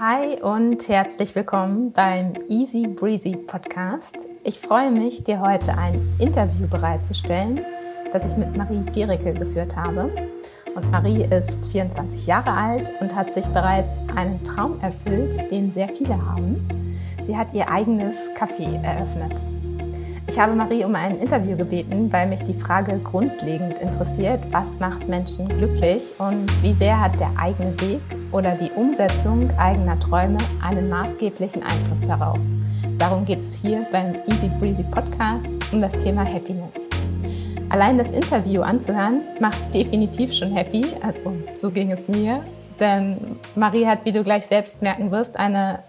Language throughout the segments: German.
Hi und herzlich willkommen beim Easy Breezy Podcast. Ich freue mich, dir heute ein Interview bereitzustellen, das ich mit Marie Gericke geführt habe. Und Marie ist 24 Jahre alt und hat sich bereits einen Traum erfüllt, den sehr viele haben. Sie hat ihr eigenes Café eröffnet. Ich habe Marie um ein Interview gebeten, weil mich die Frage grundlegend interessiert, was macht Menschen glücklich und wie sehr hat der eigene Weg oder die Umsetzung eigener Träume einen maßgeblichen Einfluss darauf. Darum geht es hier beim Easy Breezy Podcast um das Thema Happiness. Allein das Interview anzuhören macht definitiv schon happy, also so ging es mir, denn Marie hat, wie du gleich selbst merken wirst, eine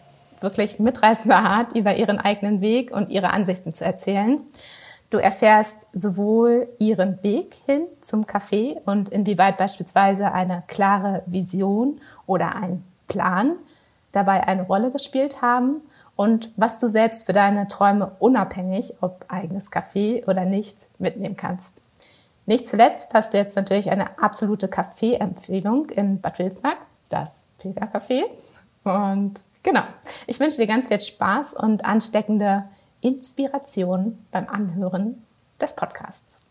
wirklich mitreißende Art, über ihren eigenen Weg und ihre Ansichten zu erzählen. Du erfährst sowohl ihren Weg hin zum Café und inwieweit beispielsweise eine klare Vision oder ein Plan dabei eine Rolle gespielt haben und was du selbst für deine Träume unabhängig, ob eigenes Café oder nicht, mitnehmen kannst. Nicht zuletzt hast du jetzt natürlich eine absolute Kaffeeempfehlung in Bad Wilsnack, das Pilgercafé. Und genau, ich wünsche dir ganz viel Spaß und ansteckende Inspiration beim Anhören des Podcasts.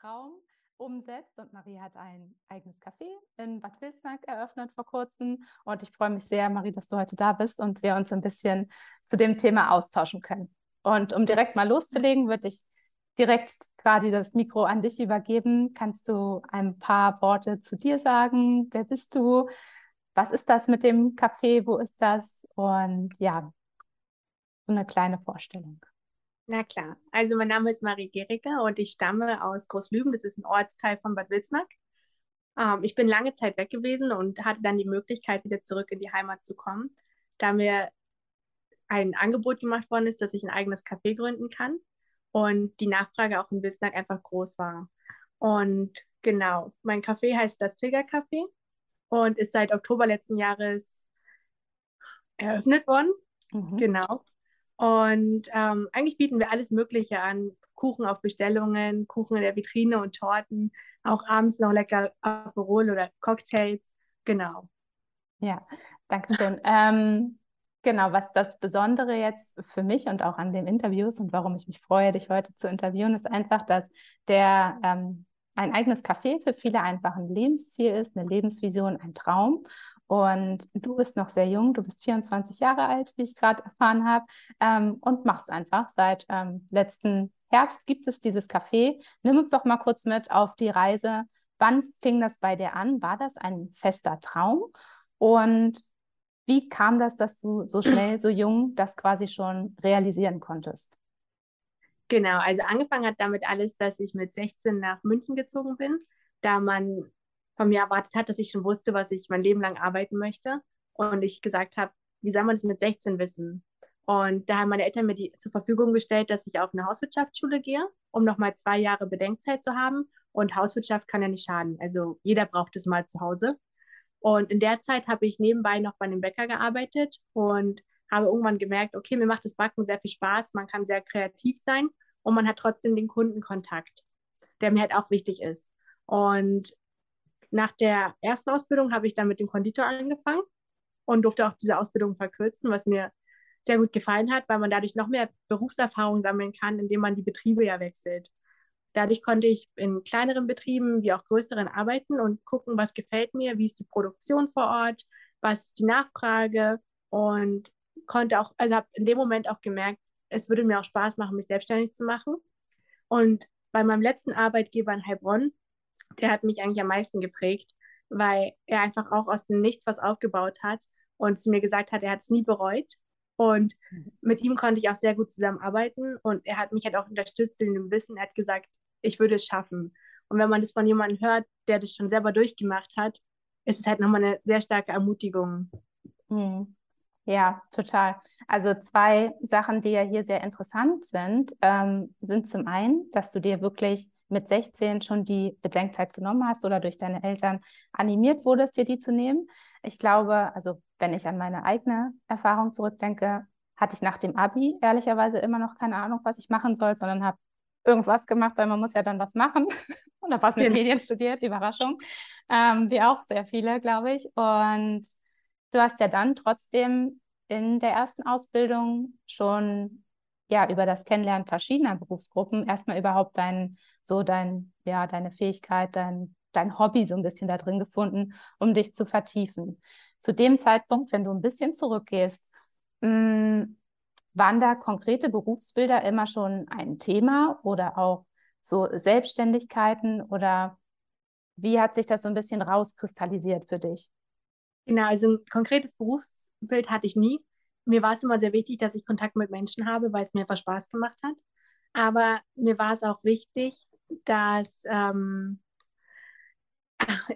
Traum umsetzt und Marie hat ein eigenes Café in Bad Wilsnack eröffnet vor kurzem und ich freue mich sehr, Marie, dass du heute da bist und wir uns ein bisschen zu dem Thema austauschen können. Und um direkt mal loszulegen, würde ich direkt gerade das Mikro an dich übergeben. Kannst du ein paar Worte zu dir sagen? Wer bist du? Was ist das mit dem Café? Wo ist das? Und ja, so eine kleine Vorstellung. Na klar. Also mein Name ist Marie Gericke und ich stamme aus Großlüben. Das ist ein Ortsteil von Bad Wilsnack. Ähm, ich bin lange Zeit weg gewesen und hatte dann die Möglichkeit, wieder zurück in die Heimat zu kommen, da mir ein Angebot gemacht worden ist, dass ich ein eigenes Café gründen kann und die Nachfrage auch in Wilsnack einfach groß war. Und genau, mein Café heißt das Pilgercafé und ist seit Oktober letzten Jahres eröffnet worden. Mhm. Genau. Und ähm, eigentlich bieten wir alles Mögliche an. Kuchen auf Bestellungen, Kuchen in der Vitrine und Torten, auch abends noch lecker Aperol oder Cocktails. Genau. Ja, danke schön. ähm, Genau, was das Besondere jetzt für mich und auch an dem Interview ist und warum ich mich freue, dich heute zu interviewen, ist einfach, dass der ähm, ein eigenes Café für viele einfach ein Lebensziel ist, eine Lebensvision, ein Traum. Und du bist noch sehr jung, du bist 24 Jahre alt, wie ich gerade erfahren habe, ähm, und machst einfach seit ähm, letzten Herbst gibt es dieses Café. Nimm uns doch mal kurz mit auf die Reise. Wann fing das bei dir an? War das ein fester Traum? Und wie kam das, dass du so schnell, so jung das quasi schon realisieren konntest? Genau, also angefangen hat damit alles, dass ich mit 16 nach München gezogen bin, da man von mir erwartet hat, dass ich schon wusste, was ich mein Leben lang arbeiten möchte. Und ich gesagt habe, wie soll man es mit 16 wissen? Und da haben meine Eltern mir die zur Verfügung gestellt, dass ich auf eine Hauswirtschaftsschule gehe, um nochmal zwei Jahre Bedenkzeit zu haben. Und Hauswirtschaft kann ja nicht schaden. Also jeder braucht es mal zu Hause. Und in der Zeit habe ich nebenbei noch bei einem Bäcker gearbeitet und habe irgendwann gemerkt, okay, mir macht das Backen sehr viel Spaß, man kann sehr kreativ sein und man hat trotzdem den Kundenkontakt, der mir halt auch wichtig ist. Und nach der ersten Ausbildung habe ich dann mit dem Konditor angefangen und durfte auch diese Ausbildung verkürzen, was mir sehr gut gefallen hat, weil man dadurch noch mehr Berufserfahrung sammeln kann, indem man die Betriebe ja wechselt. Dadurch konnte ich in kleineren Betrieben wie auch größeren arbeiten und gucken, was gefällt mir, wie ist die Produktion vor Ort, was ist die Nachfrage und konnte auch, also habe in dem Moment auch gemerkt, es würde mir auch Spaß machen, mich selbstständig zu machen. Und bei meinem letzten Arbeitgeber in Heilbronn, der hat mich eigentlich am meisten geprägt, weil er einfach auch aus dem Nichts was aufgebaut hat und zu mir gesagt hat, er hat es nie bereut. Und mhm. mit ihm konnte ich auch sehr gut zusammenarbeiten und er hat mich halt auch unterstützt in dem Wissen. Er hat gesagt, ich würde es schaffen. Und wenn man das von jemandem hört, der das schon selber durchgemacht hat, ist es halt nochmal eine sehr starke Ermutigung. Mhm. Ja, total. Also zwei Sachen, die ja hier sehr interessant sind, ähm, sind zum einen, dass du dir wirklich mit 16 schon die Bedenkzeit genommen hast oder durch deine Eltern animiert wurdest, dir die zu nehmen. Ich glaube, also wenn ich an meine eigene Erfahrung zurückdenke, hatte ich nach dem Abi ehrlicherweise immer noch keine Ahnung, was ich machen soll, sondern habe irgendwas gemacht, weil man muss ja dann was machen. Und habe was mit genau. Medien studiert, Überraschung. Ähm, wie auch sehr viele, glaube ich. Und du hast ja dann trotzdem in der ersten Ausbildung schon ja über das Kennenlernen verschiedener Berufsgruppen erstmal überhaupt dein so dein ja deine Fähigkeit, dein dein Hobby so ein bisschen da drin gefunden, um dich zu vertiefen. Zu dem Zeitpunkt, wenn du ein bisschen zurückgehst, mh, mm, waren da konkrete Berufsbilder immer schon ein Thema oder auch so Selbstständigkeiten oder wie hat sich das so ein bisschen rauskristallisiert für dich? Genau, also ein konkretes Berufsbild hatte ich nie. Mir war es immer sehr wichtig, dass ich Kontakt mit Menschen habe, weil es mir einfach Spaß gemacht hat. Aber mir war es auch wichtig, dass ähm,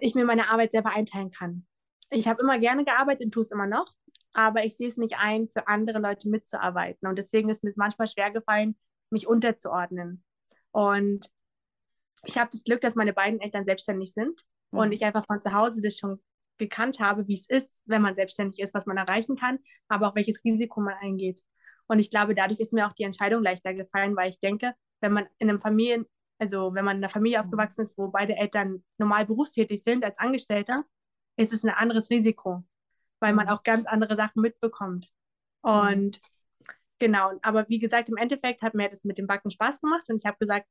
ich mir meine Arbeit selber einteilen kann. Ich habe immer gerne gearbeitet und tue es immer noch, aber ich sehe es nicht ein, für andere Leute mitzuarbeiten. Und deswegen ist mir manchmal schwer gefallen, mich unterzuordnen. Und ich habe das Glück, dass meine beiden Eltern selbstständig sind mhm. und ich einfach von zu Hause das schon gekannt habe, wie es ist, wenn man selbstständig ist, was man erreichen kann, aber auch welches Risiko man eingeht. Und ich glaube, dadurch ist mir auch die Entscheidung leichter gefallen, weil ich denke, wenn man in einem Familien, also wenn man in einer Familie mhm. aufgewachsen ist, wo beide Eltern normal berufstätig sind als Angestellter, ist es ein anderes Risiko, weil man mhm. auch ganz andere Sachen mitbekommt. Mhm. Und genau, aber wie gesagt, im Endeffekt hat mir das mit dem Backen Spaß gemacht und ich habe gesagt,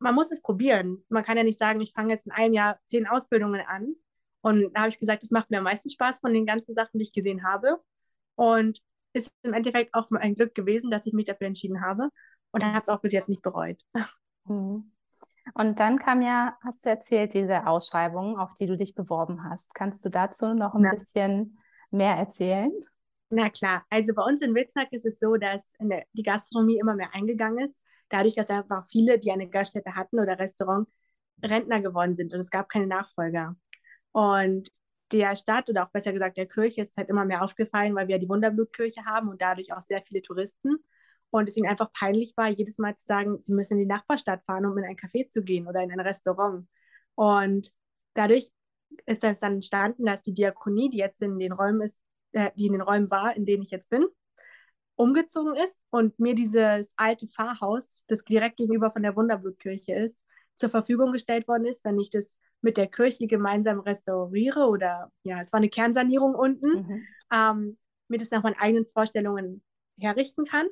man muss es probieren. Man kann ja nicht sagen, ich fange jetzt in einem Jahr zehn Ausbildungen an. Und da habe ich gesagt, es macht mir am meisten Spaß von den ganzen Sachen, die ich gesehen habe. Und ist im Endeffekt auch ein Glück gewesen, dass ich mich dafür entschieden habe. Und habe es auch bis jetzt nicht bereut. Mhm. Und dann kam ja, hast du erzählt, diese Ausschreibung, auf die du dich beworben hast. Kannst du dazu noch ein ja. bisschen mehr erzählen? Na klar, also bei uns in Witznack ist es so, dass der, die Gastronomie immer mehr eingegangen ist, dadurch, dass einfach viele, die eine Gaststätte hatten oder Restaurant, Rentner geworden sind und es gab keine Nachfolger. Und der Stadt oder auch besser gesagt der Kirche ist halt immer mehr aufgefallen, weil wir die Wunderblutkirche haben und dadurch auch sehr viele Touristen und es ihnen einfach peinlich war, jedes Mal zu sagen, sie müssen in die Nachbarstadt fahren, um in ein Café zu gehen oder in ein Restaurant. Und dadurch ist das dann entstanden, dass die Diakonie, die jetzt in den Räumen ist, äh, die in den Räumen war, in denen ich jetzt bin, umgezogen ist und mir dieses alte Pfarrhaus, das direkt gegenüber von der Wunderblutkirche ist, zur Verfügung gestellt worden ist, wenn ich das mit der Kirche gemeinsam restauriere oder ja, es war eine Kernsanierung unten, mhm. ähm, mir das nach meinen eigenen Vorstellungen herrichten kann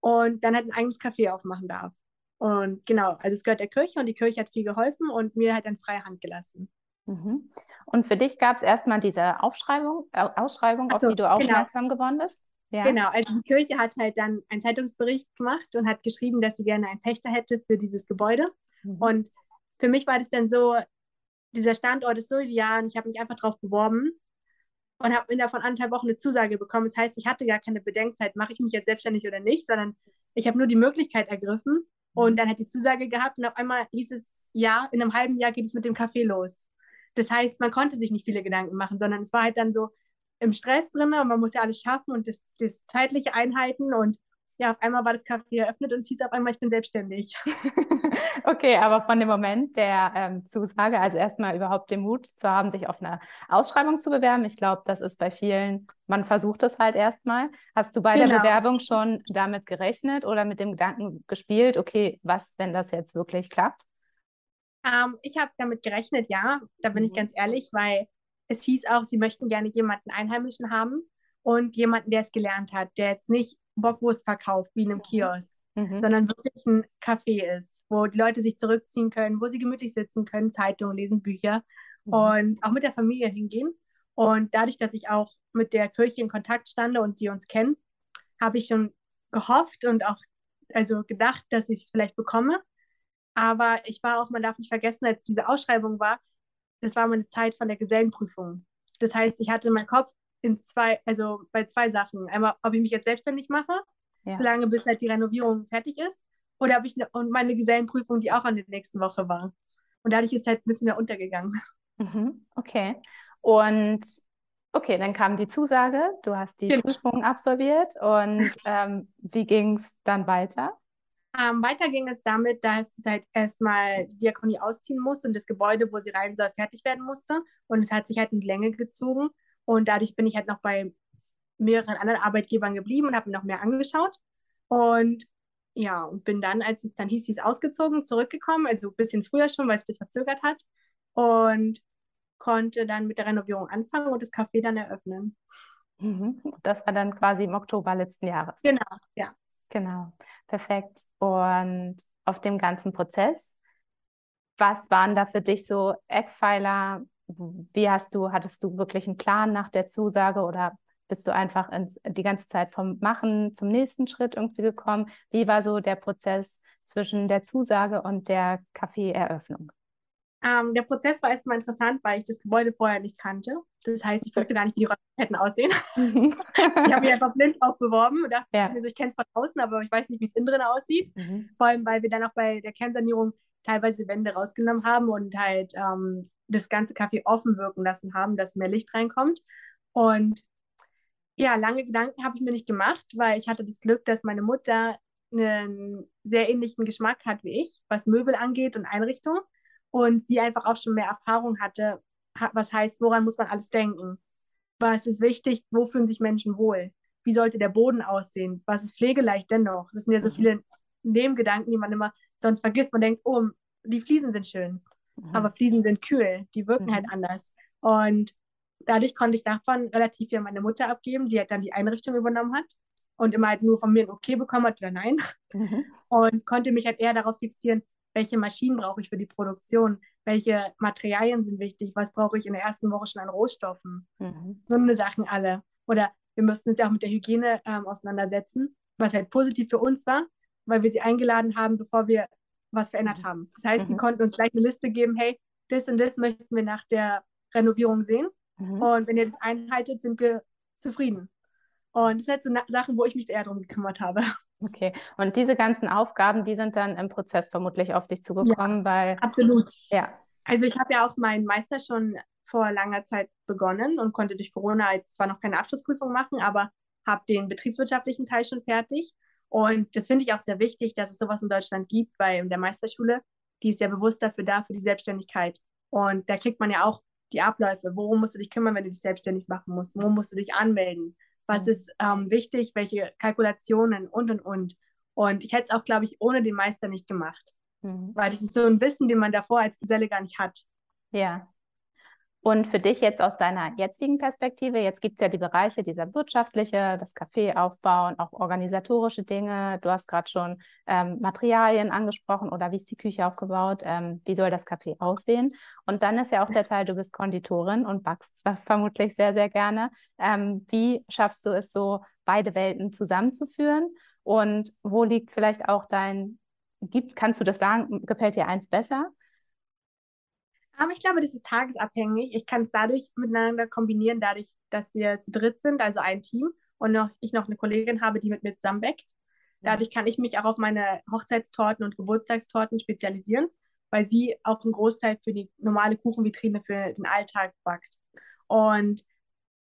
und dann halt ein eigenes Café aufmachen darf. Und genau, also es gehört der Kirche und die Kirche hat viel geholfen und mir halt dann freie Hand gelassen. Mhm. Und für dich gab es erstmal diese Aufschreibung, äh, Ausschreibung, so, auf die du genau. aufmerksam genau. geworden bist? Ja. Genau, also die Kirche hat halt dann einen Zeitungsbericht gemacht und hat geschrieben, dass sie gerne einen Pächter hätte für dieses Gebäude. Mhm. Und für mich war das dann so, dieser Standort ist so ideal und ich habe mich einfach darauf beworben und habe innerhalb von anderthalb Wochen eine Zusage bekommen. Das heißt, ich hatte gar keine Bedenkzeit, mache ich mich jetzt selbstständig oder nicht, sondern ich habe nur die Möglichkeit ergriffen und mhm. dann hat die Zusage gehabt und auf einmal hieß es, ja, in einem halben Jahr geht es mit dem Café los. Das heißt, man konnte sich nicht viele Gedanken machen, sondern es war halt dann so im Stress drin und man muss ja alles schaffen und das, das zeitliche einhalten und ja, auf einmal war das Café eröffnet und es hieß auf einmal, ich bin selbstständig. okay, aber von dem Moment der ähm, Zusage, also erstmal überhaupt den Mut zu haben, sich auf eine Ausschreibung zu bewerben, ich glaube, das ist bei vielen, man versucht es halt erstmal. Hast du bei genau. der Bewerbung schon damit gerechnet oder mit dem Gedanken gespielt, okay, was, wenn das jetzt wirklich klappt? Ähm, ich habe damit gerechnet, ja, da bin mhm. ich ganz ehrlich, weil es hieß auch, sie möchten gerne jemanden Einheimischen haben und jemanden, der es gelernt hat, der jetzt nicht Bockwurst verkauft wie in einem mhm. Kiosk, mhm. sondern wirklich ein Café ist, wo die Leute sich zurückziehen können, wo sie gemütlich sitzen können, Zeitungen lesen, Bücher mhm. und auch mit der Familie hingehen. Und dadurch, dass ich auch mit der Kirche in Kontakt stande und die uns kennen, habe ich schon gehofft und auch also gedacht, dass ich es vielleicht bekomme. Aber ich war auch, man darf nicht vergessen, als diese Ausschreibung war, das war meine Zeit von der Gesellenprüfung. Das heißt, ich hatte in meinem Kopf, in zwei, also bei zwei Sachen. Einmal, ob ich mich jetzt selbstständig mache, ja. solange bis halt die Renovierung fertig ist, oder ob ich ne, und meine Gesellenprüfung, die auch an der nächsten Woche war. Und dadurch ist halt ein bisschen mehr untergegangen. Mhm, okay. Und okay, dann kam die Zusage, du hast die genau. Prüfung absolviert und ähm, wie ging es dann weiter? Ähm, weiter ging es damit, dass es halt erstmal die Diakonie ausziehen muss und das Gebäude, wo sie rein soll, fertig werden musste. Und es hat sich halt in die Länge gezogen. Und dadurch bin ich halt noch bei mehreren anderen Arbeitgebern geblieben und habe mir noch mehr angeschaut. Und ja, und bin dann, als es dann hieß, ist ausgezogen, zurückgekommen, also ein bisschen früher schon, weil es das verzögert hat. Und konnte dann mit der Renovierung anfangen und das Café dann eröffnen. Mhm. Das war dann quasi im Oktober letzten Jahres. Genau, ja. Genau, perfekt. Und auf dem ganzen Prozess, was waren da für dich so Eckpfeiler? Wie hast du, hattest du wirklich einen Plan nach der Zusage oder bist du einfach ins, die ganze Zeit vom Machen zum nächsten Schritt irgendwie gekommen? Wie war so der Prozess zwischen der Zusage und der Kaffeeeröffnung? Ähm, der Prozess war erstmal interessant, weil ich das Gebäude vorher nicht kannte. Das heißt, ich wusste gar nicht, wie die Räume hätten aussehen. Ich habe mich einfach blind drauf beworben und dachte ja. mir so, ich kenne es von außen, aber ich weiß nicht, wie es innen drin aussieht. Mhm. Vor allem, weil wir dann auch bei der Kernsanierung teilweise Wände rausgenommen haben und halt ähm, das ganze Café offen wirken lassen haben, dass mehr Licht reinkommt. Und ja, lange Gedanken habe ich mir nicht gemacht, weil ich hatte das Glück, dass meine Mutter einen sehr ähnlichen Geschmack hat wie ich, was Möbel angeht und Einrichtung. Und sie einfach auch schon mehr Erfahrung hatte, was heißt, woran muss man alles denken? Was ist wichtig? Wo fühlen sich Menschen wohl? Wie sollte der Boden aussehen? Was ist pflegeleicht dennoch? Das sind ja so mhm. viele Nebengedanken, die man immer sonst vergisst. Man denkt, oh, die Fliesen sind schön, mhm. aber Fliesen sind kühl, die wirken halt mhm. halt anders. Und dadurch konnte ich davon relativ viel an meine Mutter abgeben, die halt dann die Einrichtung übernommen hat und immer halt nur von mir ein Okay bekommen hat oder nein. Mhm. Und konnte mich halt eher darauf fixieren, welche Maschinen brauche ich für die Produktion, welche Materialien sind wichtig, was brauche ich in der ersten Woche schon an Rohstoffen. Mhm. So eine Sachen alle. Oder wir mussten uns ja auch mit der Hygiene ähm, auseinandersetzen, was halt positiv für uns war, weil wir sie eingeladen haben, bevor wir was verändert mhm. haben. Das heißt, mhm. sie konnten uns gleich eine Liste geben, hey, das und das möchten wir nach der Renovierung sehen. Mhm. Und wenn ihr das einhaltet, sind wir zufrieden. Und das sind halt so Sachen, wo ich mich eher darum gekümmert habe. Okay, und diese ganzen Aufgaben, die sind dann im Prozess vermutlich auf dich zugekommen, ja, weil. Absolut. Ja. Also ich habe ja auch meinen Meister schon vor langer Zeit begonnen und konnte durch Corona zwar noch keine Abschlussprüfung machen, aber habe den betriebswirtschaftlichen Teil schon fertig. Und das finde ich auch sehr wichtig, dass es sowas in Deutschland gibt, in der Meisterschule, die ist ja bewusst dafür da, für die Selbstständigkeit. Und da kriegt man ja auch die Abläufe. Worum musst du dich kümmern, wenn du dich selbstständig machen musst? Worum musst du dich anmelden? Was mhm. ist ähm, wichtig? Welche Kalkulationen und und und. Und ich hätte es auch, glaube ich, ohne den Meister nicht gemacht. Mhm. Weil das ist so ein Wissen, den man davor als Geselle gar nicht hat. Ja, und für dich jetzt aus deiner jetzigen Perspektive, jetzt gibt es ja die Bereiche, dieser wirtschaftliche, das Café aufbauen, auch organisatorische Dinge. Du hast gerade schon ähm, Materialien angesprochen oder wie ist die Küche aufgebaut, ähm, wie soll das Café aussehen. Und dann ist ja auch der Teil, du bist Konditorin und backst vermutlich sehr, sehr gerne. Ähm, wie schaffst du es so, beide Welten zusammenzuführen? Und wo liegt vielleicht auch dein, gibt, kannst du das sagen, gefällt dir eins besser? Aber ich glaube, das ist tagesabhängig. Ich kann es dadurch miteinander kombinieren, dadurch, dass wir zu dritt sind, also ein Team, und noch, ich noch eine Kollegin habe, die mit mir zusammenbäckt. Dadurch kann ich mich auch auf meine Hochzeitstorten und Geburtstagstorten spezialisieren, weil sie auch einen Großteil für die normale Kuchenvitrine für den Alltag backt. Und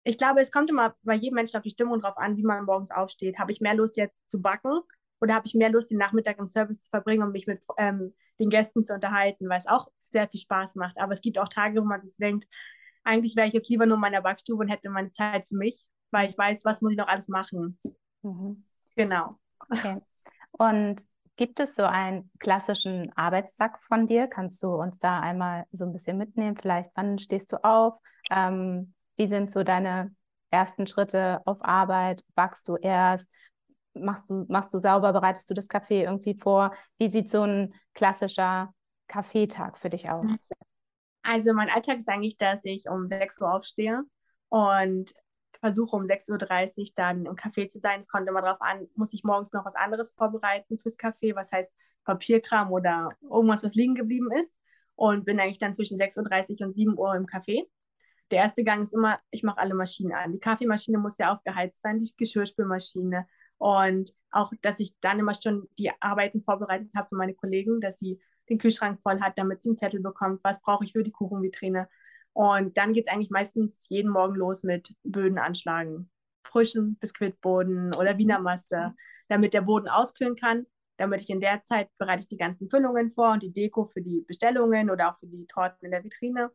ich glaube, es kommt immer bei jedem Menschen auf die Stimmung drauf an, wie man morgens aufsteht. Habe ich mehr Lust jetzt zu backen oder habe ich mehr Lust, den Nachmittag im Service zu verbringen und mich mit ähm, den Gästen zu unterhalten, weil es auch sehr viel Spaß macht. Aber es gibt auch Tage, wo man sich denkt, eigentlich wäre ich jetzt lieber nur in meiner Backstube und hätte meine Zeit für mich, weil ich weiß, was muss ich noch alles machen. Mhm. Genau. Okay. Und gibt es so einen klassischen Arbeitstag von dir? Kannst du uns da einmal so ein bisschen mitnehmen? Vielleicht, wann stehst du auf? Ähm, wie sind so deine ersten Schritte auf Arbeit? Backst du erst? Machst du, machst du sauber? Bereitest du das Kaffee irgendwie vor? Wie sieht so ein klassischer Kaffeetag für dich aus? Also mein Alltag ist eigentlich, dass ich um 6 Uhr aufstehe und versuche um 6.30 Uhr dann im Café zu sein. Es kommt immer darauf an, muss ich morgens noch was anderes vorbereiten fürs Café, was heißt Papierkram oder irgendwas, was liegen geblieben ist. Und bin eigentlich dann zwischen 6.30 Uhr und 7 Uhr im Café. Der erste Gang ist immer, ich mache alle Maschinen an. Die Kaffeemaschine muss ja aufgeheizt sein, die Geschirrspülmaschine. Und auch, dass ich dann immer schon die Arbeiten vorbereitet habe für meine Kollegen, dass sie den Kühlschrank voll hat, damit sie einen Zettel bekommt, was brauche ich für die Kuchenvitrine. Und dann geht es eigentlich meistens jeden Morgen los mit Böden anschlagen. Frischen Biskuitboden oder Wiener Masse, damit der Boden auskühlen kann. Damit ich in der Zeit bereite ich die ganzen Füllungen vor und die Deko für die Bestellungen oder auch für die Torten in der Vitrine.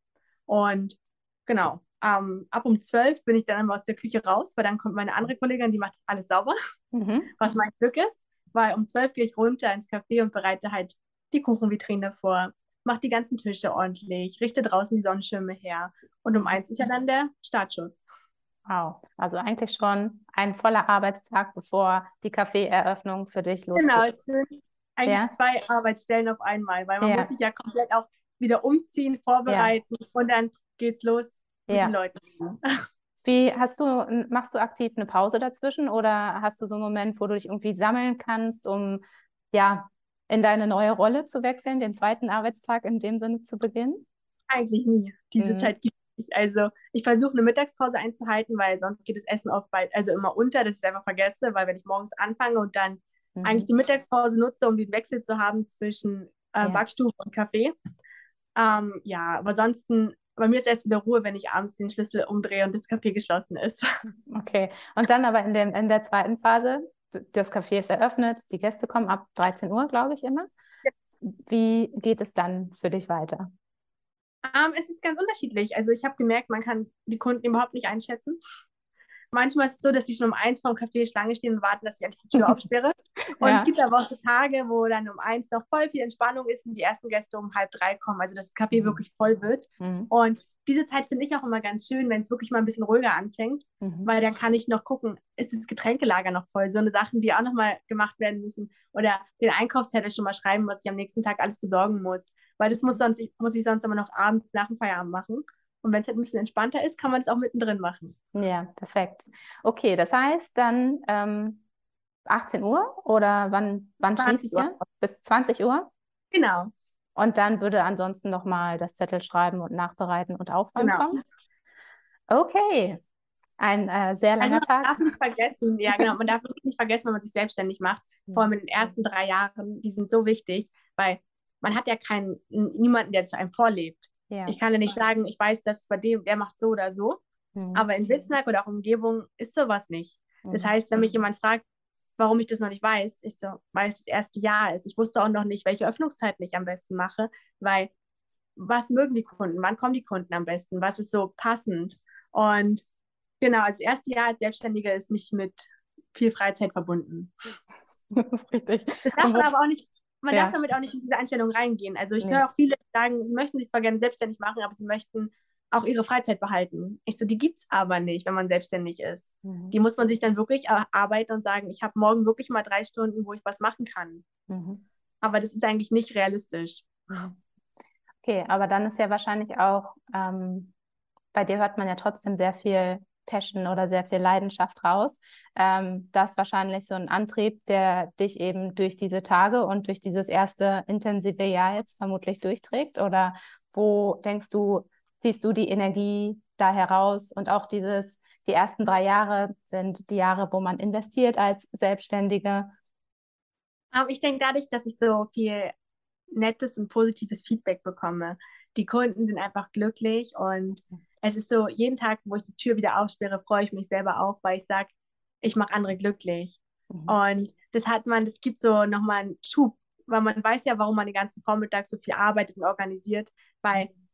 Und genau, ähm, ab um zwölf bin ich dann immer aus der Küche raus, weil dann kommt meine andere Kollegin, die macht alles sauber, mhm. was mein Glück ist. weil um 12 gehe ich runter ins Café und bereite halt die Kuchenvitrine vor, mache die ganzen Tische ordentlich, richte draußen die Sonnenschirme her und um eins ist ja dann der Startschuss. Wow, also eigentlich schon ein voller Arbeitstag, bevor die Kaffeeeröffnung für dich losgeht. Genau, es sind eigentlich ja? zwei Arbeitsstellen auf einmal, weil man ja. muss sich ja komplett auch wieder umziehen, vorbereiten ja. und dann geht's los mit den Leuten. Wie hast du, machst du aktiv eine Pause dazwischen oder hast du so einen Moment, wo du dich irgendwie sammeln kannst, um ja in deine neue Rolle zu wechseln, den zweiten Arbeitstag in dem Sinne zu beginnen? Eigentlich nie. Diese mhm. Zeit gibt es nicht. Also ich versuche eine Mittagspause einzuhalten, weil sonst geht das Essen oft bald, also immer unter, dass ich es einfach vergesse, weil wenn ich morgens anfange und dann mhm. eigentlich die Mittagspause nutze, um den Wechsel zu haben zwischen äh, ja. Backstube und Kaffee. Ähm, ja, aber ansonsten bei mir ist erst wieder Ruhe, wenn ich abends den Schlüssel umdrehe und das Café geschlossen ist. Okay. Und dann aber in, dem, in der zweiten Phase, das Café ist eröffnet, die Gäste kommen ab 13 Uhr, glaube ich, immer. Ja. Wie geht es dann für dich weiter? Um, ähm, es ist ganz unterschiedlich. Also ich habe gemerkt, man kann die Kunden überhaupt nicht einschätzen. Manchmal ist es so, dass sie schon um eins vom Café Schlange stehen und warten, dass ich endlich die Tür aufsperre. Und ja. es gibt aber auch so Tage, wo dann um eins noch voll viel Entspannung ist und die ersten Gäste um halb drei kommen, also dass das Café mhm. wirklich voll wird. Mhm. Und diese Zeit finde ich auch immer ganz schön, wenn es wirklich mal ein bisschen ruhiger anfängt, mhm. weil dann kann ich noch gucken, ist das Getränkelager noch voll? So eine Sachen, die auch nochmal gemacht werden müssen. Oder den Einkaufszettel schon mal schreiben, was ich am nächsten Tag alles besorgen muss. Weil das muss, mhm. sonst, muss ich sonst immer noch abends nach dem Feierabend machen. Und wenn es halt ein bisschen entspannter ist, kann man es auch mittendrin machen. Ja, perfekt. Okay, das heißt dann ähm, 18 Uhr oder wann, wann schließt ihr? Bis 20 Uhr? Genau. Und dann würde ansonsten nochmal das Zettel schreiben und nachbereiten und aufräumen genau. kommen? Okay. Ein äh, sehr langer also, Tag. Man darf nicht vergessen, ja genau, man darf nicht vergessen, wenn man sich selbstständig macht. Vor allem in den ersten drei Jahren, die sind so wichtig, weil man hat ja keinen, niemanden, der das einem vorlebt. Ja. Ich kann ja nicht sagen, ich weiß, dass bei dem, der macht so oder so. Mhm. Aber in Witznack oder auch Umgebung ist sowas nicht. Mhm. Das heißt, wenn mich jemand fragt, warum ich das noch nicht weiß, ich so, weil es das erste Jahr ist. Ich wusste auch noch nicht, welche Öffnungszeiten ich am besten mache, weil was mögen die Kunden? Wann kommen die Kunden am besten? Was ist so passend? Und genau, das erste Jahr als Selbstständiger ist nicht mit viel Freizeit verbunden. Das ist richtig. Das darf man aber auch nicht man ja. darf damit auch nicht in diese Einstellung reingehen. Also ich nee. höre auch viele sagen, sie möchten sich zwar gerne selbstständig machen, aber sie möchten auch ihre Freizeit behalten. Ich so, die gibt es aber nicht, wenn man selbstständig ist. Mhm. Die muss man sich dann wirklich erarbeiten und sagen, ich habe morgen wirklich mal drei Stunden, wo ich was machen kann. Mhm. Aber das ist eigentlich nicht realistisch. Mhm. Okay, aber dann ist ja wahrscheinlich auch, ähm, bei dir hört man ja trotzdem sehr viel Passion oder sehr viel Leidenschaft raus. Ähm, das ist wahrscheinlich so ein Antrieb, der dich eben durch diese Tage und durch dieses erste intensive Jahr jetzt vermutlich durchträgt. Oder wo denkst du, ziehst du die Energie da heraus? Und auch dieses, die ersten drei Jahre sind die Jahre, wo man investiert als Selbstständige. Ähm, ich denke, dadurch, dass ich so viel nettes und positives Feedback bekomme, die Kunden sind einfach glücklich und es ist so, jeden Tag, wo ich die Tür wieder aufsperre, freue ich mich selber auch, weil ich sage, ich mache andere glücklich. Mhm. Und das hat man, das gibt so nochmal einen Schub, weil man weiß ja, warum man den ganzen Vormittag so viel arbeitet und organisiert, weil mhm.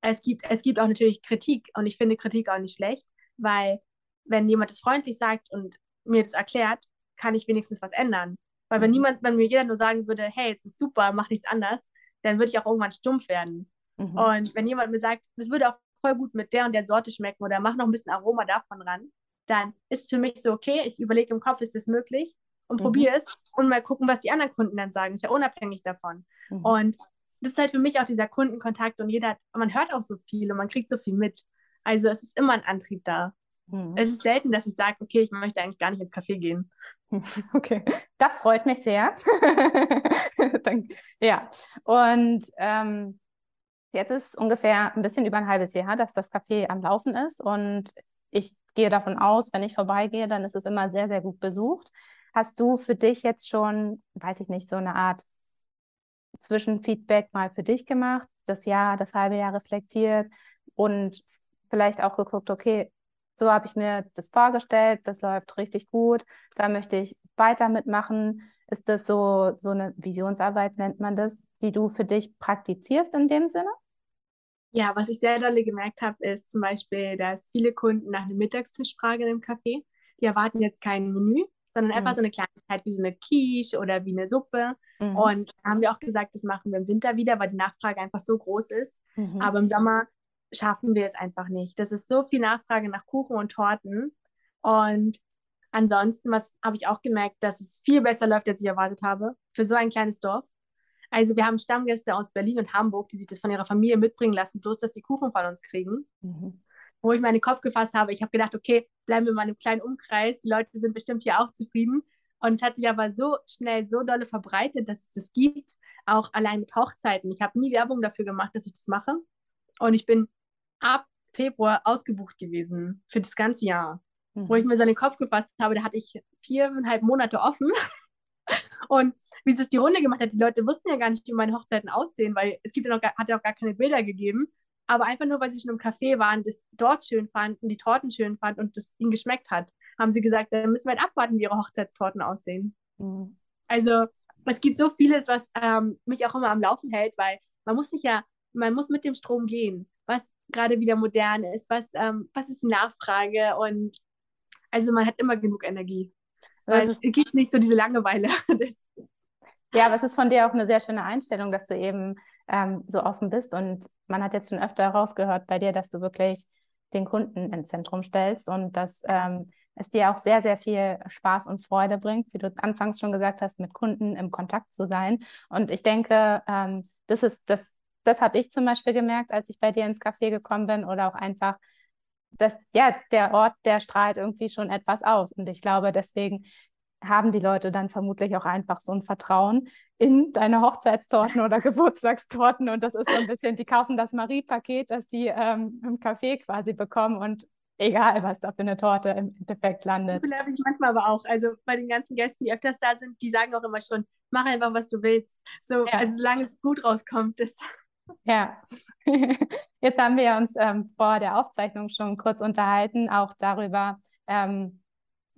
es gibt, es gibt auch natürlich Kritik und ich finde Kritik auch nicht schlecht, weil wenn jemand das freundlich sagt und mir das erklärt, kann ich wenigstens was ändern. Weil wenn mhm. niemand, wenn mir jeder nur sagen würde, hey, es ist super, mach nichts anders, dann würde ich auch irgendwann stumpf werden. Mhm. Und wenn jemand mir sagt, das würde auch voll gut mit der und der Sorte schmecken oder mach noch ein bisschen Aroma davon ran, dann ist es für mich so, okay, ich überlege im Kopf, ist das möglich und mhm. probiere es und mal gucken, was die anderen Kunden dann sagen. Ist ja unabhängig davon. Mhm. Und das ist halt für mich auch dieser Kundenkontakt und jeder, man hört auch so viel und man kriegt so viel mit. Also es ist immer ein Antrieb da. Mhm. Es ist selten, dass ich sage, okay, ich möchte eigentlich gar nicht ins Café gehen. Okay, das freut mich sehr. ja, und ähm, Jetzt ist ungefähr ein bisschen über ein halbes Jahr, dass das Café am Laufen ist und ich gehe davon aus, wenn ich vorbeigehe, dann ist es immer sehr, sehr gut besucht. Hast du für dich jetzt schon, weiß ich nicht, so eine Art Zwischenfeedback mal für dich gemacht, das Jahr, das halbe Jahr reflektiert und vielleicht auch geguckt, okay, so habe ich mir das vorgestellt, das läuft richtig gut, da möchte ich weiter mitmachen. Ist das so, so eine Visionsarbeit, nennt man das, die du für dich praktizierst in dem Sinne? Ja, was ich sehr dolle gemerkt habe, ist zum Beispiel, dass viele Kunden nach einem Mittagstisch fragen im Café. Die erwarten jetzt kein Menü, sondern einfach so eine Kleinigkeit wie so eine Quiche oder wie eine Suppe. Mhm. Und da haben wir auch gesagt, das machen wir im Winter wieder, weil die Nachfrage einfach so groß ist. Mhm. Aber im Sommer schaffen wir es einfach nicht. Das ist so viel Nachfrage nach Kuchen und Torten. Und ansonsten, was habe ich auch gemerkt, dass es viel besser läuft, als ich erwartet habe, für so ein kleines Dorf. Also wir haben Stammgäste aus Berlin und Hamburg, die sich das von ihrer Familie mitbringen lassen, bloß dass sie Kuchen von uns kriegen. Mhm. Wo ich meinen Kopf gefasst habe, ich habe gedacht, okay, bleiben wir mal in einem kleinen Umkreis, die Leute sind bestimmt hier auch zufrieden. Und es hat sich aber so schnell, so dolle verbreitet, dass es das gibt, auch allein mit Hochzeiten. Ich habe nie Werbung dafür gemacht, dass ich das mache. Und ich bin ab Februar ausgebucht gewesen für das ganze Jahr. Mhm. Wo ich mir so in den Kopf gefasst habe, da hatte ich viereinhalb Monate offen. Und wie es die Runde gemacht hat, die Leute wussten ja gar nicht, wie meine Hochzeiten aussehen, weil es gibt ja noch hat ja auch gar keine Bilder gegeben. Aber einfach nur, weil sie schon im Café waren, das dort schön fanden, die Torten schön fanden und das ihnen geschmeckt hat, haben sie gesagt, dann müssen wir halt abwarten, wie ihre Hochzeitstorten aussehen. Mhm. Also es gibt so vieles, was ähm, mich auch immer am Laufen hält, weil man muss sich ja, man muss mit dem Strom gehen, was gerade wieder modern ist, was, ähm, was ist die Nachfrage und also man hat immer genug Energie. Weil es gibt nicht so diese Langeweile. ja, aber es ist von dir auch eine sehr schöne Einstellung, dass du eben ähm, so offen bist. Und man hat jetzt schon öfter rausgehört bei dir, dass du wirklich den Kunden ins Zentrum stellst und dass ähm, es dir auch sehr, sehr viel Spaß und Freude bringt, wie du anfangs schon gesagt hast, mit Kunden im Kontakt zu sein. Und ich denke, ähm, das ist das, das habe ich zum Beispiel gemerkt, als ich bei dir ins Café gekommen bin oder auch einfach das, ja, der Ort, der strahlt irgendwie schon etwas aus. Und ich glaube, deswegen haben die Leute dann vermutlich auch einfach so ein Vertrauen in deine Hochzeitstorten oder Geburtstagstorten. Und das ist so ein bisschen, die kaufen das Marie-Paket, das die ähm, im Café quasi bekommen und egal, was da für eine Torte im Endeffekt landet. Das glaube ich manchmal aber auch. Also bei den ganzen Gästen, die öfters da sind, die sagen auch immer schon, mach einfach, was du willst. So, ja. also solange es gut rauskommt, ist ja, jetzt haben wir uns ähm, vor der Aufzeichnung schon kurz unterhalten, auch darüber, ähm,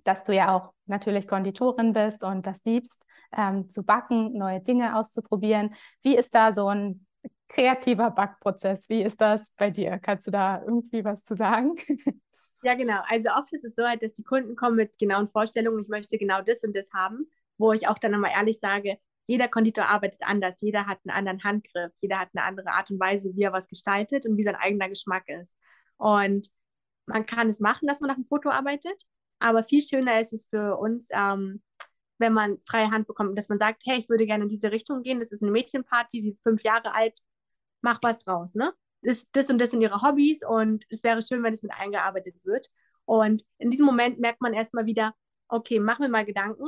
dass du ja auch natürlich Konditorin bist und das liebst, ähm, zu backen, neue Dinge auszuprobieren. Wie ist da so ein kreativer Backprozess? Wie ist das bei dir? Kannst du da irgendwie was zu sagen? Ja, genau. Also oft ist es so halt, dass die Kunden kommen mit genauen Vorstellungen, ich möchte genau das und das haben, wo ich auch dann nochmal ehrlich sage, jeder Konditor arbeitet anders, jeder hat einen anderen Handgriff, jeder hat eine andere Art und Weise, wie er was gestaltet und wie sein eigener Geschmack ist. Und man kann es machen, dass man nach einem Foto arbeitet, aber viel schöner ist es für uns, ähm, wenn man freie Hand bekommt, dass man sagt, hey, ich würde gerne in diese Richtung gehen, das ist eine Mädchenparty, sie ist fünf Jahre alt, mach was draus, ne? Das, das und das sind ihre Hobbys und es wäre schön, wenn es mit eingearbeitet wird. Und in diesem Moment merkt man erstmal wieder, okay, mach mir mal Gedanken,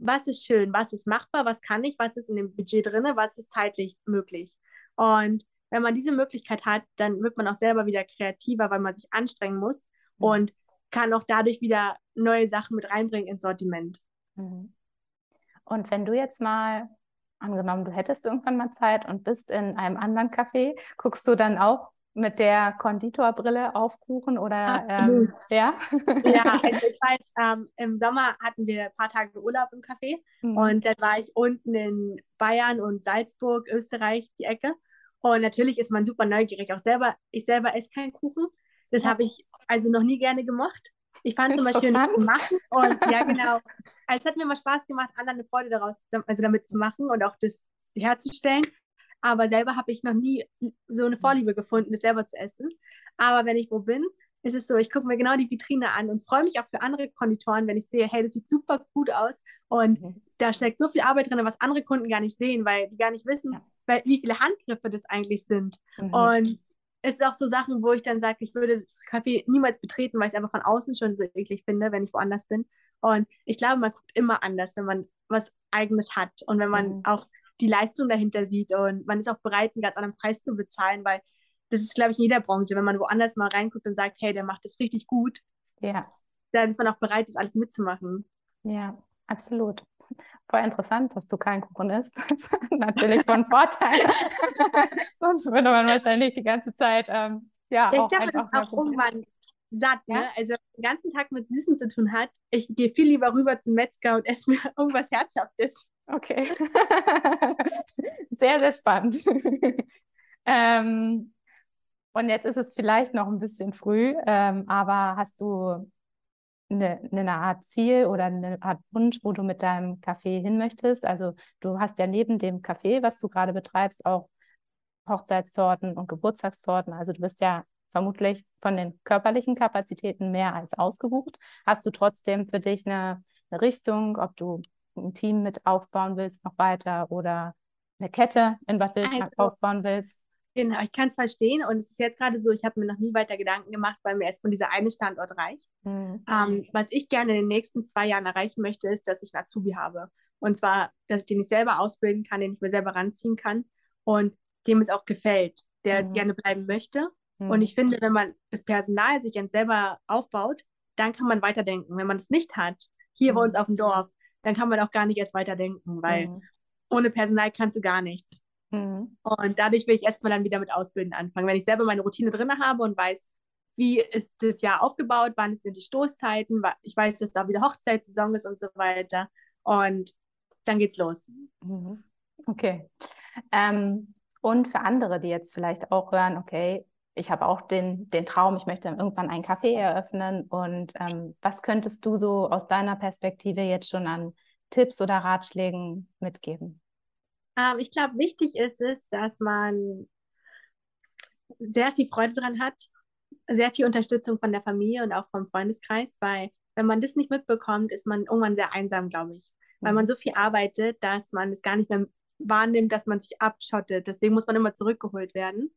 was ist schön, was ist machbar, was kann ich, was ist in dem Budget drin, was ist zeitlich möglich. Und wenn man diese Möglichkeit hat, dann wird man auch selber wieder kreativer, weil man sich anstrengen muss mhm. und kann auch dadurch wieder neue Sachen mit reinbringen ins Sortiment. Mhm. Und wenn du jetzt mal, angenommen, du hättest irgendwann mal Zeit und bist in einem anderen Café, guckst du dann auch mit der Konditorbrille aufkuchen oder ähm, ja? ja, also ich weiß, ähm, im Sommer hatten wir ein paar Tage Urlaub im Café mhm. und dann war ich unten in Bayern und Salzburg, Österreich, die Ecke. Und natürlich ist man super neugierig. Auch selber, ich selber esse keinen Kuchen. Das ja. habe ich also noch nie gerne gemacht. Ich fand zum Beispiel machen und ja genau. Also es hat mir immer Spaß gemacht, anderen eine Freude daraus, also damit zu machen und auch das herzustellen. Aber selber habe ich noch nie so eine Vorliebe gefunden, das selber zu essen. Aber wenn ich wo bin, ist es so, ich gucke mir genau die Vitrine an und freue mich auch für andere Konditoren, wenn ich sehe, hey, das sieht super gut aus und mhm. da steckt so viel Arbeit drin, was andere Kunden gar nicht sehen, weil die gar nicht wissen, ja. weil, wie viele Handgriffe das eigentlich sind. Mhm. Und es ist auch so Sachen, wo ich dann sage, ich würde das Café niemals betreten, weil ich es einfach von außen schon so eklig finde, wenn ich woanders bin. Und ich glaube, man guckt immer anders, wenn man was Eigenes hat und wenn man mhm. auch die Leistung dahinter sieht und man ist auch bereit, einen ganz anderen Preis zu bezahlen, weil das ist, glaube ich, in jeder Branche, wenn man woanders mal reinguckt und sagt, hey, der macht das richtig gut, ja. dann ist man auch bereit, das alles mitzumachen. Ja, absolut. Voll interessant, dass du kein Kuchen isst. Das ist natürlich von Vorteil. Sonst würde man wahrscheinlich die ganze Zeit, ähm, ja, ja, ich glaube, das ist auch irgendwann satt, ne? ja? ne? Also den ganzen Tag mit Süßen zu tun hat. Ich gehe viel lieber rüber zum Metzger und esse mir irgendwas Herzhaftes. Okay. sehr, sehr spannend. ähm, und jetzt ist es vielleicht noch ein bisschen früh, ähm, aber hast du eine, eine Art Ziel oder eine Art Wunsch, wo du mit deinem Kaffee hin möchtest? Also du hast ja neben dem Kaffee, was du gerade betreibst, auch Hochzeitstorten und Geburtstagstorten. Also du bist ja vermutlich von den körperlichen Kapazitäten mehr als ausgebucht. Hast du trotzdem für dich eine, eine Richtung, ob du ein Team mit aufbauen willst noch weiter oder eine Kette in Bad Wildesmark also, aufbauen willst? Genau, ich kann es verstehen und es ist jetzt gerade so, ich habe mir noch nie weiter Gedanken gemacht, weil mir erstmal dieser eine Standort reicht. Mhm. Ähm, was ich gerne in den nächsten zwei Jahren erreichen möchte, ist, dass ich einen Azubi habe. Und zwar, dass ich den nicht selber ausbilden kann, den ich mir selber ranziehen kann und dem es auch gefällt, der mhm. gerne bleiben möchte. Mhm. Und ich finde, wenn man das Personal sich selber aufbaut, dann kann man weiterdenken. Wenn man es nicht hat, hier bei uns mhm. auf dem Dorf, dann kann man auch gar nicht erst weiterdenken, weil mhm. ohne Personal kannst du gar nichts. Mhm. Und dadurch will ich erstmal dann wieder mit Ausbilden anfangen. Wenn ich selber meine Routine drin habe und weiß, wie ist das Jahr aufgebaut, wann sind die Stoßzeiten, ich weiß, dass da wieder Hochzeitssaison ist und so weiter. Und dann geht's los. Mhm. Okay. Ähm, und für andere, die jetzt vielleicht auch hören, okay, ich habe auch den, den Traum, ich möchte irgendwann einen Café eröffnen. Und ähm, was könntest du so aus deiner Perspektive jetzt schon an Tipps oder Ratschlägen mitgeben? Ähm, ich glaube, wichtig ist es, dass man sehr viel Freude dran hat, sehr viel Unterstützung von der Familie und auch vom Freundeskreis, weil wenn man das nicht mitbekommt, ist man irgendwann sehr einsam, glaube ich, weil man mhm. so viel arbeitet, dass man es gar nicht mehr wahrnimmt, dass man sich abschottet. Deswegen muss man immer zurückgeholt werden.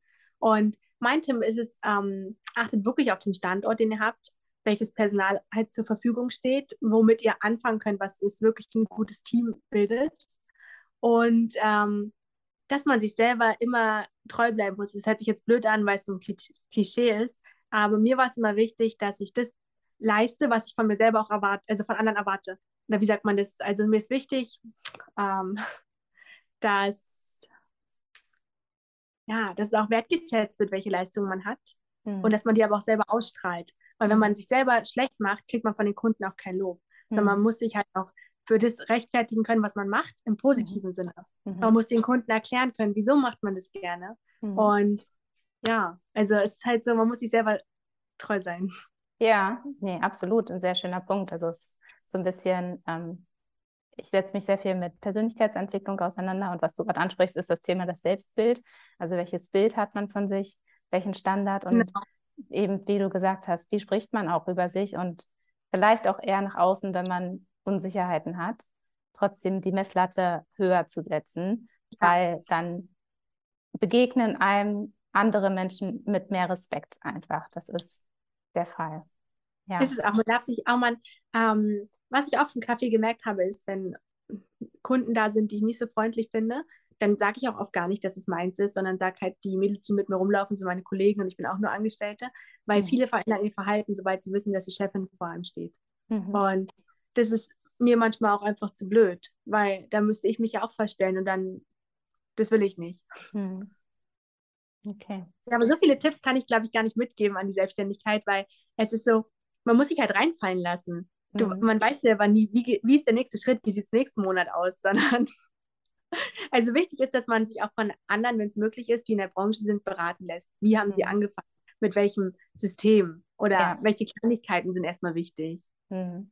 Und mein Tipp ist es, ähm, achtet wirklich auf den Standort, den ihr habt, welches Personal halt zur Verfügung steht, womit ihr anfangen könnt, was es wirklich ein gutes Team bildet. Und ähm, dass man sich selber immer treu bleiben muss. Das hört sich jetzt blöd an, weil es so ein Klischee ist. Aber mir war es immer wichtig, dass ich das leiste, was ich von mir selber auch erwarte, also von anderen erwarte. Oder wie sagt man das? Also mir ist wichtig, ähm, dass, ja, dass es auch wertgeschätzt wird, welche Leistungen man hat. Mhm. Und dass man die aber auch selber ausstrahlt. Weil wenn man sich selber schlecht macht, kriegt man von den Kunden auch kein Lob. Mhm. Sondern man muss sich halt auch für das rechtfertigen können, was man macht, im positiven mhm. Sinne. Mhm. Man muss den Kunden erklären können, wieso macht man das gerne. Und ja, also es ist halt so, man muss sich selber treu sein. Ja, nee, absolut. Ein sehr schöner Punkt. Also es ist so ein bisschen, ähm, ich setze mich sehr viel mit Persönlichkeitsentwicklung auseinander und was du gerade ansprichst, ist das Thema das Selbstbild. Also welches Bild hat man von sich, welchen Standard und genau. eben, wie du gesagt hast, wie spricht man auch über sich und vielleicht auch eher nach außen, wenn man Unsicherheiten hat, trotzdem die Messlatte höher zu setzen, ja. weil dann begegnen einem andere Menschen mit mehr Respekt einfach. Das ist der Fall. Ja. Ist es auch. Man darf sich auch mal, ähm, was ich oft im Kaffee gemerkt habe, ist, wenn Kunden da sind, die ich nicht so freundlich finde, dann sage ich auch oft gar nicht, dass es meins ist, sondern sage halt, die Mädels, die mit mir rumlaufen, sind meine Kollegen und ich bin auch nur Angestellte, weil mhm. viele verändern ihr Verhalten, sobald sie wissen, dass die Chefin vor einem steht. Mhm. Und das ist mir manchmal auch einfach zu blöd, weil da müsste ich mich ja auch verstellen und dann, das will ich nicht. Hm. Okay. Ja, aber so viele Tipps kann ich, glaube ich, gar nicht mitgeben an die Selbstständigkeit, weil es ist so, man muss sich halt reinfallen lassen. Du, mhm. Man weiß ja nie, wie, wie ist der nächste Schritt, wie sieht es nächsten Monat aus, sondern also wichtig ist, dass man sich auch von anderen, wenn es möglich ist, die in der Branche sind, beraten lässt. Wie haben mhm. sie angefangen? Mit welchem System? Oder ja. welche Kleinigkeiten sind erstmal wichtig? Mhm.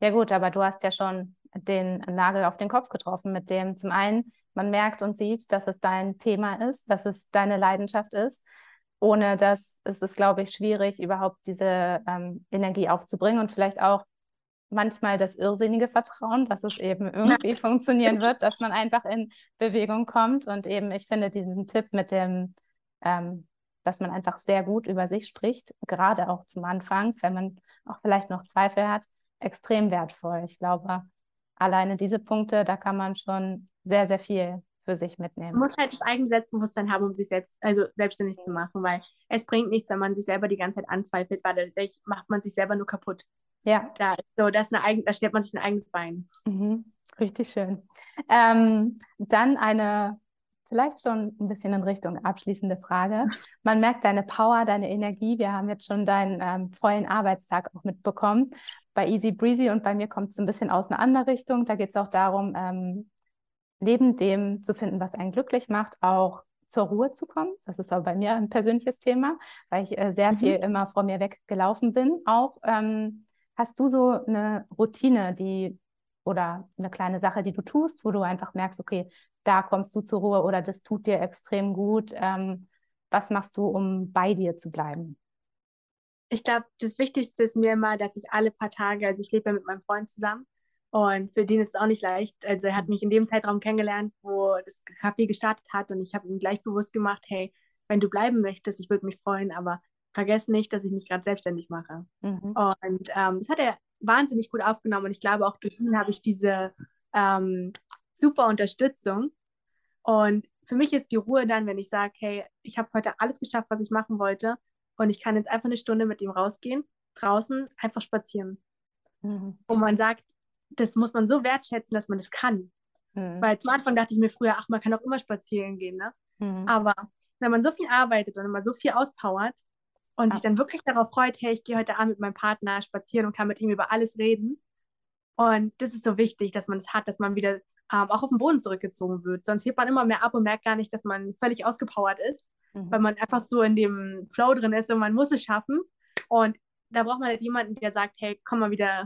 Ja gut, aber du hast ja schon den Nagel auf den Kopf getroffen, mit dem zum einen man merkt und sieht, dass es dein Thema ist, dass es deine Leidenschaft ist. Ohne das ist es, glaube ich, schwierig, überhaupt diese ähm, Energie aufzubringen und vielleicht auch manchmal das irrsinnige Vertrauen, dass es eben irgendwie funktionieren wird, dass man einfach in Bewegung kommt. Und eben, ich finde diesen Tipp mit dem, ähm, dass man einfach sehr gut über sich spricht, gerade auch zum Anfang, wenn man auch vielleicht noch Zweifel hat, extrem wertvoll. Ich glaube, alleine diese Punkte, da kann man schon sehr, sehr viel für sich mitnehmen. Man muss halt das eigene Selbstbewusstsein haben, um sich selbst, also selbstständig zu machen, weil es bringt nichts, wenn man sich selber die ganze Zeit anzweifelt, weil dadurch macht man sich selber nur kaputt. Ja. Da, so, das eine eigen, da stellt man sich ein eigenes Bein. Mhm. Richtig schön. Ähm, dann eine vielleicht schon ein bisschen in Richtung abschließende Frage. Man merkt deine Power, deine Energie. Wir haben jetzt schon deinen ähm, vollen Arbeitstag auch mitbekommen. Bei Easy Breezy und bei mir kommt es ein bisschen aus einer anderen Richtung. Da geht es auch darum, ähm, neben dem zu finden, was einen glücklich macht, auch zur Ruhe zu kommen. Das ist auch bei mir ein persönliches Thema, weil ich äh, sehr mhm. viel immer vor mir weggelaufen bin. Auch ähm, Hast du so eine Routine, die oder eine kleine Sache, die du tust, wo du einfach merkst, okay, da kommst du zur Ruhe oder das tut dir extrem gut. Ähm, was machst du, um bei dir zu bleiben? Ich glaube, das Wichtigste ist mir immer, dass ich alle paar Tage, also ich lebe mit meinem Freund zusammen und für den ist es auch nicht leicht. Also er hat mich in dem Zeitraum kennengelernt, wo das Café gestartet hat und ich habe ihm gleich bewusst gemacht, hey, wenn du bleiben möchtest, ich würde mich freuen, aber vergess nicht, dass ich mich gerade selbstständig mache. Mhm. Und ähm, das hat er wahnsinnig gut aufgenommen und ich glaube auch durch ihn habe ich diese ähm, super Unterstützung. Und für mich ist die Ruhe dann, wenn ich sage, hey, ich habe heute alles geschafft, was ich machen wollte und ich kann jetzt einfach eine Stunde mit ihm rausgehen, draußen einfach spazieren. Mhm. Und man sagt, das muss man so wertschätzen, dass man das kann. Mhm. Weil zum Anfang dachte ich mir früher, ach, man kann auch immer spazieren gehen, ne? Mhm. Aber wenn man so viel arbeitet und immer so viel auspowert und ja. sich dann wirklich darauf freut, hey, ich gehe heute Abend mit meinem Partner spazieren und kann mit ihm über alles reden. Und das ist so wichtig, dass man es das hat, dass man wieder ähm, auch auf den Boden zurückgezogen wird. Sonst hebt man immer mehr ab und merkt gar nicht, dass man völlig ausgepowert ist, mhm. weil man einfach so in dem Flow drin ist und man muss es schaffen. Und da braucht man halt jemanden, der sagt, hey, komm mal wieder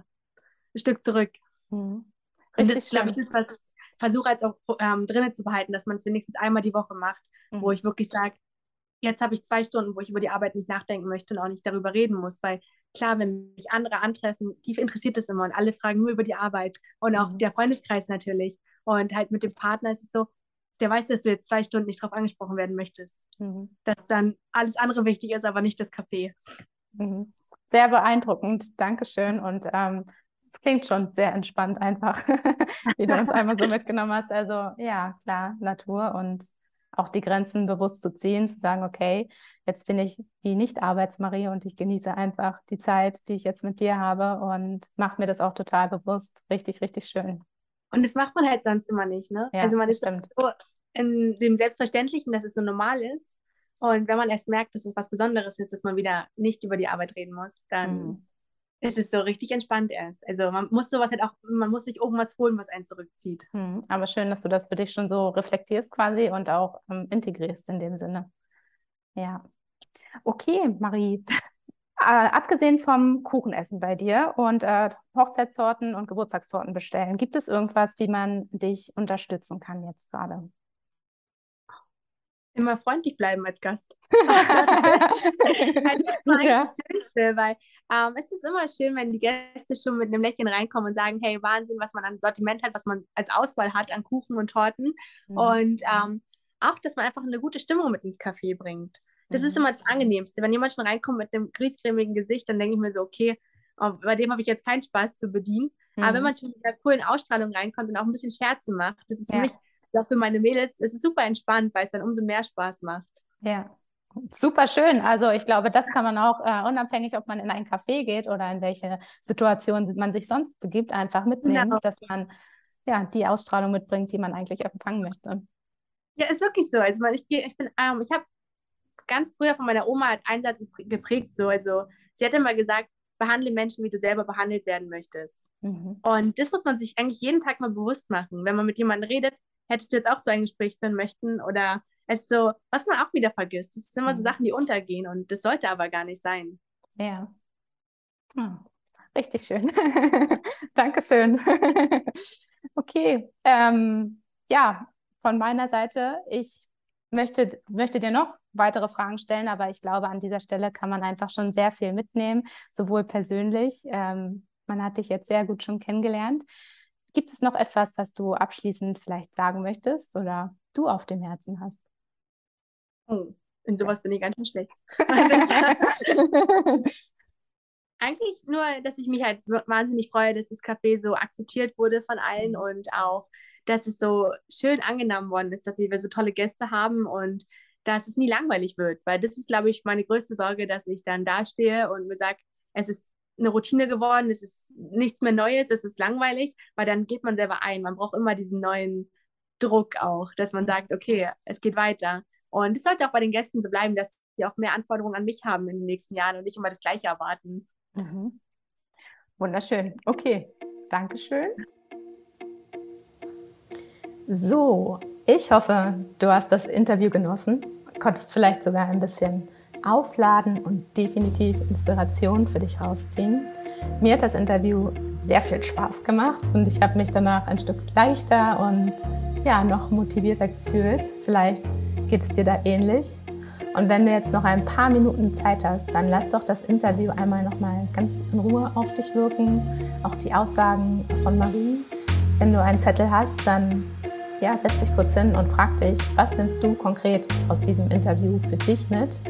ein Stück zurück. Mhm. Und das, glaube ich, ist, was ich versuche jetzt auch ähm, drinnen zu behalten, dass man es wenigstens einmal die Woche macht, mhm. wo ich wirklich sage, jetzt habe ich zwei Stunden, wo ich über die Arbeit nicht nachdenken möchte und auch nicht darüber reden muss, weil klar, wenn mich andere antreffen, tief interessiert es immer und alle fragen nur über die Arbeit und auch mhm. der Freundeskreis natürlich und halt mit dem Partner ist es so, der weiß, dass du jetzt zwei Stunden nicht darauf angesprochen werden möchtest, mhm. dass dann alles andere wichtig ist, aber nicht das Café. Mhm. Sehr beeindruckend, Dankeschön und ähm, es klingt schon sehr entspannt einfach, wie du uns einmal so mitgenommen hast. Also ja, klar, Natur und auch die Grenzen bewusst zu ziehen, zu sagen, okay, jetzt bin ich die Nicht-Arbeitsmarie und ich genieße einfach die Zeit, die ich jetzt mit dir habe und mache mir das auch total bewusst. Richtig, richtig schön. Und das macht man halt sonst immer nicht, ne? Ja, also man ist stimmt. so in dem Selbstverständlichen, dass es so normal ist. Und wenn man erst merkt, dass es was Besonderes ist, dass man wieder nicht über die Arbeit reden muss, dann mhm. Ist es so richtig entspannt erst. Also man muss sowas halt auch, man muss sich oben was holen, was einen zurückzieht. Mhm. Aber schön, dass du das für dich schon so reflektierst quasi und auch ähm, integrierst in dem Sinne. Ja. Okay, Marie. Äh, abgesehen vom Kuchenessen bei dir und äh, Hochzeitstorten und Geburtstagstorten bestellen, gibt es irgendwas, wie man dich unterstützen kann jetzt gerade? Immer freundlich bleiben als Gast. also, das ist ja. das Schönste, weil ähm, es ist immer schön, wenn die Gäste schon mit einem Lächeln reinkommen und sagen, hey, Wahnsinn, was man an Sortiment hat, was man als Auswahl hat an Kuchen und Torten. Mhm. Und ähm, auch, dass man einfach eine gute Stimmung mit ins Café bringt. Das ist mhm. immer das Angenehmste. Wenn jemand schon reinkommt mit einem grießcremigen Gesicht, dann denke ich mir so, okay, bei dem habe ich jetzt keinen Spaß zu bedienen. Mhm. Aber wenn man schon mit einer coolen Ausstrahlung reinkommt und auch ein bisschen Scherze macht, das ist ja. für mich, auch für meine Mädels, es ist super entspannt, weil es dann umso mehr Spaß macht. Ja. Super schön. Also ich glaube, das kann man auch äh, unabhängig, ob man in ein Café geht oder in welche Situation man sich sonst begibt, einfach mitnehmen, genau. dass man ja die Ausstrahlung mitbringt, die man eigentlich empfangen möchte. Ja, ist wirklich so. Also ich, ich bin, ähm, ich habe ganz früher von meiner Oma hat ein Satz geprägt, so, also sie hat immer gesagt, behandle Menschen, wie du selber behandelt werden möchtest. Mhm. Und das muss man sich eigentlich jeden Tag mal bewusst machen. Wenn man mit jemandem redet, hättest du jetzt auch so ein Gespräch führen möchten oder es ist so, was man auch wieder vergisst. Das sind immer mhm. so Sachen, die untergehen und das sollte aber gar nicht sein. Ja. Hm. Richtig schön. Dankeschön. okay. Ähm, ja, von meiner Seite, ich möchte, möchte dir noch weitere Fragen stellen, aber ich glaube, an dieser Stelle kann man einfach schon sehr viel mitnehmen, sowohl persönlich. Ähm, man hat dich jetzt sehr gut schon kennengelernt. Gibt es noch etwas, was du abschließend vielleicht sagen möchtest oder du auf dem Herzen hast? Oh, in sowas bin ich ganz schön schlecht. Eigentlich nur, dass ich mich halt wahnsinnig freue, dass das Café so akzeptiert wurde von allen mhm. und auch, dass es so schön angenommen worden ist, dass wir so tolle Gäste haben und dass es nie langweilig wird, weil das ist, glaube ich, meine größte Sorge, dass ich dann dastehe und mir sage, es ist eine Routine geworden, es ist nichts mehr Neues, es ist langweilig, weil dann geht man selber ein. Man braucht immer diesen neuen Druck auch, dass man sagt, okay, es geht weiter. Und es sollte auch bei den Gästen so bleiben, dass sie auch mehr Anforderungen an mich haben in den nächsten Jahren und nicht immer das Gleiche erwarten. Mhm. Wunderschön. Okay, Dankeschön. So, ich hoffe, du hast das Interview genossen, konntest vielleicht sogar ein bisschen aufladen und definitiv Inspiration für dich rausziehen. Mir hat das Interview sehr viel Spaß gemacht und ich habe mich danach ein Stück leichter und ja, noch motivierter gefühlt. Vielleicht geht es dir da ähnlich. Und wenn du jetzt noch ein paar Minuten Zeit hast, dann lass doch das Interview einmal noch mal ganz in Ruhe auf dich wirken. Auch die Aussagen von Marie. Wenn du einen Zettel hast, dann ja, setz dich kurz hin und frag dich, was nimmst du konkret aus diesem Interview für dich mit?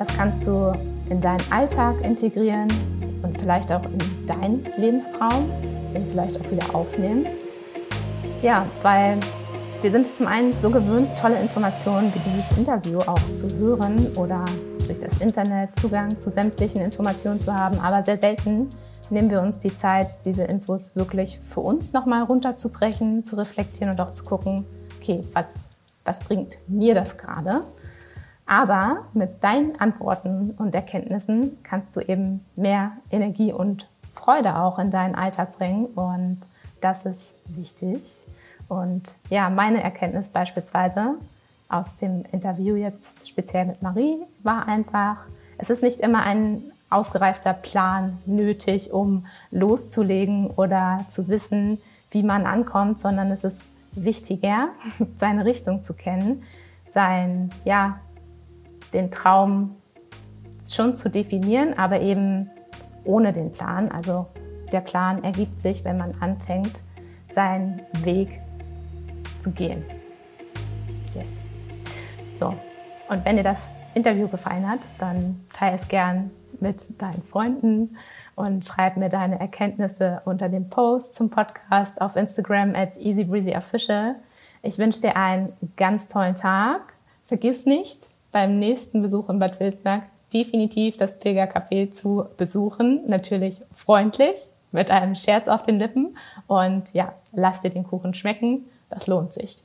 Was kannst du in deinen Alltag integrieren und vielleicht auch in deinen Lebenstraum, den vielleicht auch wieder aufnehmen? Ja, weil wir sind es zum einen so gewöhnt, tolle Informationen wie dieses Interview auch zu hören oder durch das Internet Zugang zu sämtlichen Informationen zu haben, aber sehr selten nehmen wir uns die Zeit, diese Infos wirklich für uns nochmal runterzubrechen, zu reflektieren und auch zu gucken, okay, was, was bringt mir das gerade? Aber mit deinen Antworten und Erkenntnissen kannst du eben mehr Energie und Freude auch in deinen Alltag bringen und das ist wichtig. Und ja, meine Erkenntnis beispielsweise aus dem Interview jetzt speziell mit Marie war einfach, es ist nicht immer ein ausgereifter Plan nötig, um loszulegen oder zu wissen, wie man ankommt, sondern es ist wichtiger, seine Richtung zu kennen, sein, ja, den Traum schon zu definieren, aber eben ohne den Plan. Also der Plan ergibt sich, wenn man anfängt, seinen Weg zu gehen. Yes. So. Und wenn dir das Interview gefallen hat, dann teile es gern mit deinen Freunden und schreib mir deine Erkenntnisse unter dem Post zum Podcast auf Instagram at easybreezyofficial. Ich wünsche dir einen ganz tollen Tag. Vergiss nicht, beim nächsten Besuch in Bad Wilsnack definitiv das Pilgercafé zu besuchen. Natürlich freundlich, mit einem Scherz auf den Lippen. Und ja, lass dir den Kuchen schmecken. Das lohnt sich.